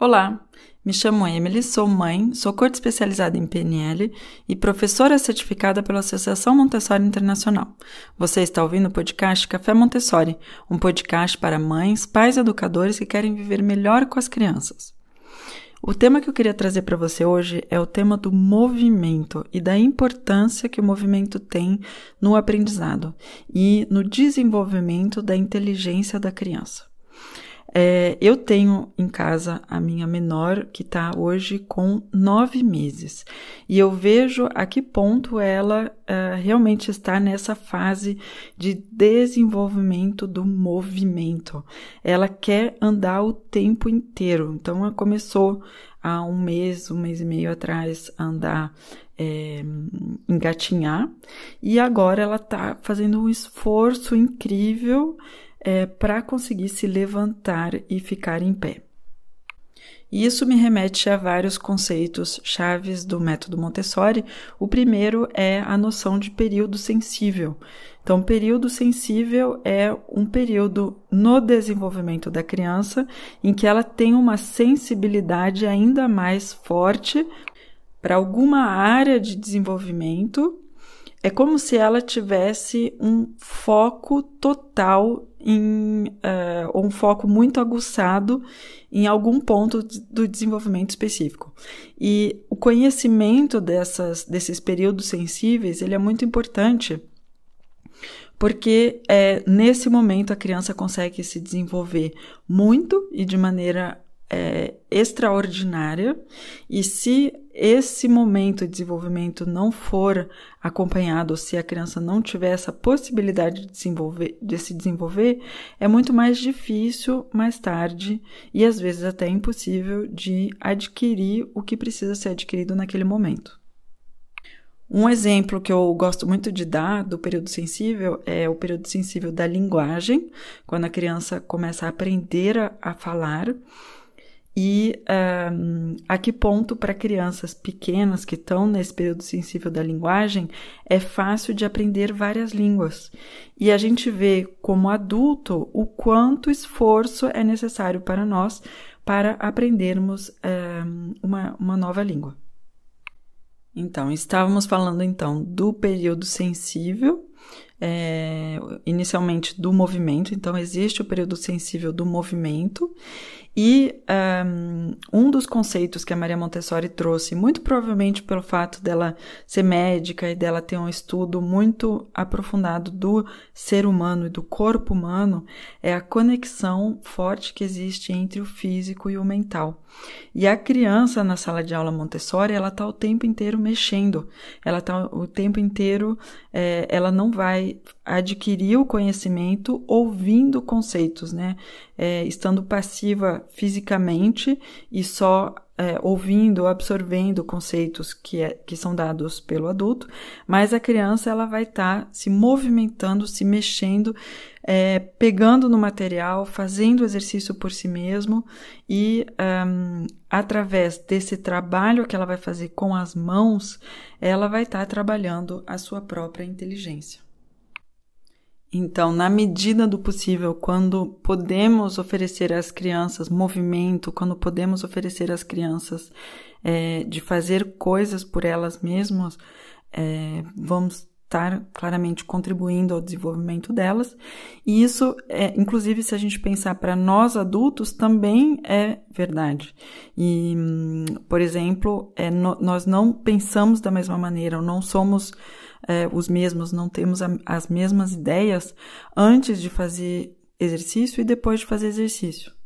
Olá, me chamo Emily, sou mãe, sou coach especializada em PNL e professora certificada pela Associação Montessori Internacional. Você está ouvindo o podcast Café Montessori, um podcast para mães, pais e educadores que querem viver melhor com as crianças. O tema que eu queria trazer para você hoje é o tema do movimento e da importância que o movimento tem no aprendizado e no desenvolvimento da inteligência da criança. É, eu tenho em casa a minha menor, que está hoje com nove meses, e eu vejo a que ponto ela uh, realmente está nessa fase de desenvolvimento do movimento. Ela quer andar o tempo inteiro, então ela começou há um mês, um mês e meio atrás, a andar é, engatinhar, e agora ela está fazendo um esforço incrível é, para conseguir se levantar e ficar em pé. E isso me remete a vários conceitos chaves do método Montessori. O primeiro é a noção de período sensível. Então, período sensível é um período no desenvolvimento da criança em que ela tem uma sensibilidade ainda mais forte para alguma área de desenvolvimento. É como se ela tivesse um foco total em uh, um foco muito aguçado em algum ponto do desenvolvimento específico. E o conhecimento dessas, desses períodos sensíveis ele é muito importante porque é, nesse momento a criança consegue se desenvolver muito e de maneira é, extraordinária, e se esse momento de desenvolvimento não for acompanhado, se a criança não tiver essa possibilidade de, desenvolver, de se desenvolver, é muito mais difícil mais tarde e às vezes até impossível de adquirir o que precisa ser adquirido naquele momento. Um exemplo que eu gosto muito de dar do período sensível é o período sensível da linguagem, quando a criança começa a aprender a, a falar e um, a que ponto para crianças pequenas que estão nesse período sensível da linguagem é fácil de aprender várias línguas. E a gente vê como adulto o quanto esforço é necessário para nós para aprendermos um, uma, uma nova língua. Então, estávamos falando então do período sensível é, inicialmente do movimento, então existe o período sensível do movimento, e um, dos conceitos que a Maria Montessori trouxe, muito provavelmente pelo fato dela ser médica e dela ter um estudo muito aprofundado do ser humano e do corpo humano, é a conexão forte que existe entre o físico e o mental. E a criança na sala de aula Montessori, ela está o tempo inteiro mexendo, ela está o tempo inteiro, é, ela não vai adquirir o conhecimento ouvindo conceitos, né? É, estando passiva fisicamente e só é, ouvindo, absorvendo conceitos que, é, que são dados pelo adulto, mas a criança ela vai estar tá se movimentando, se mexendo, é, pegando no material, fazendo exercício por si mesmo e um, através desse trabalho que ela vai fazer com as mãos, ela vai estar tá trabalhando a sua própria inteligência. Então, na medida do possível, quando podemos oferecer às crianças movimento, quando podemos oferecer às crianças é, de fazer coisas por elas mesmas, é, vamos estar claramente contribuindo ao desenvolvimento delas. E isso, é, inclusive, se a gente pensar para nós adultos, também é verdade. E, por exemplo, é, no, nós não pensamos da mesma maneira, não somos é, os mesmos, não temos a, as mesmas ideias antes de fazer exercício e depois de fazer exercício.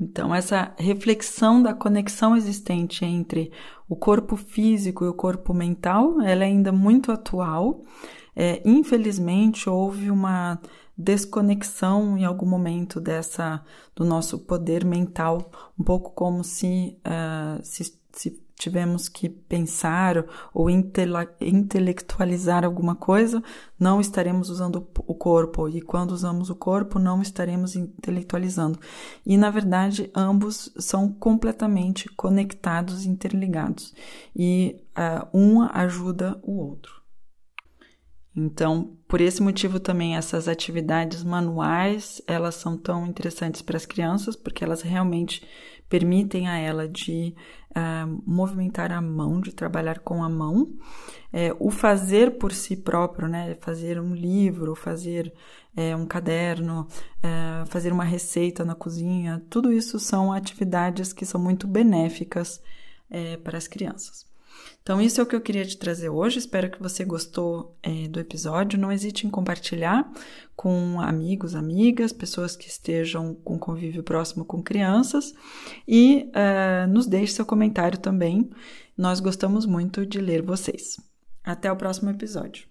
Então, essa reflexão da conexão existente entre o corpo físico e o corpo mental, ela é ainda muito atual. É, infelizmente, houve uma desconexão em algum momento dessa do nosso poder mental, um pouco como se, uh, se, se tivemos que pensar ou intelectualizar alguma coisa, não estaremos usando o corpo, e quando usamos o corpo, não estaremos intelectualizando. E na verdade, ambos são completamente conectados, interligados, e uh, um ajuda o outro. Então, por esse motivo também essas atividades manuais, elas são tão interessantes para as crianças, porque elas realmente permitem a ela de uh, movimentar a mão, de trabalhar com a mão. É, o fazer por si próprio, né? Fazer um livro, fazer é, um caderno, é, fazer uma receita na cozinha, tudo isso são atividades que são muito benéficas é, para as crianças. Então, isso é o que eu queria te trazer hoje. Espero que você gostou é, do episódio. Não hesite em compartilhar com amigos, amigas, pessoas que estejam com convívio próximo com crianças e uh, nos deixe seu comentário também. Nós gostamos muito de ler vocês. Até o próximo episódio.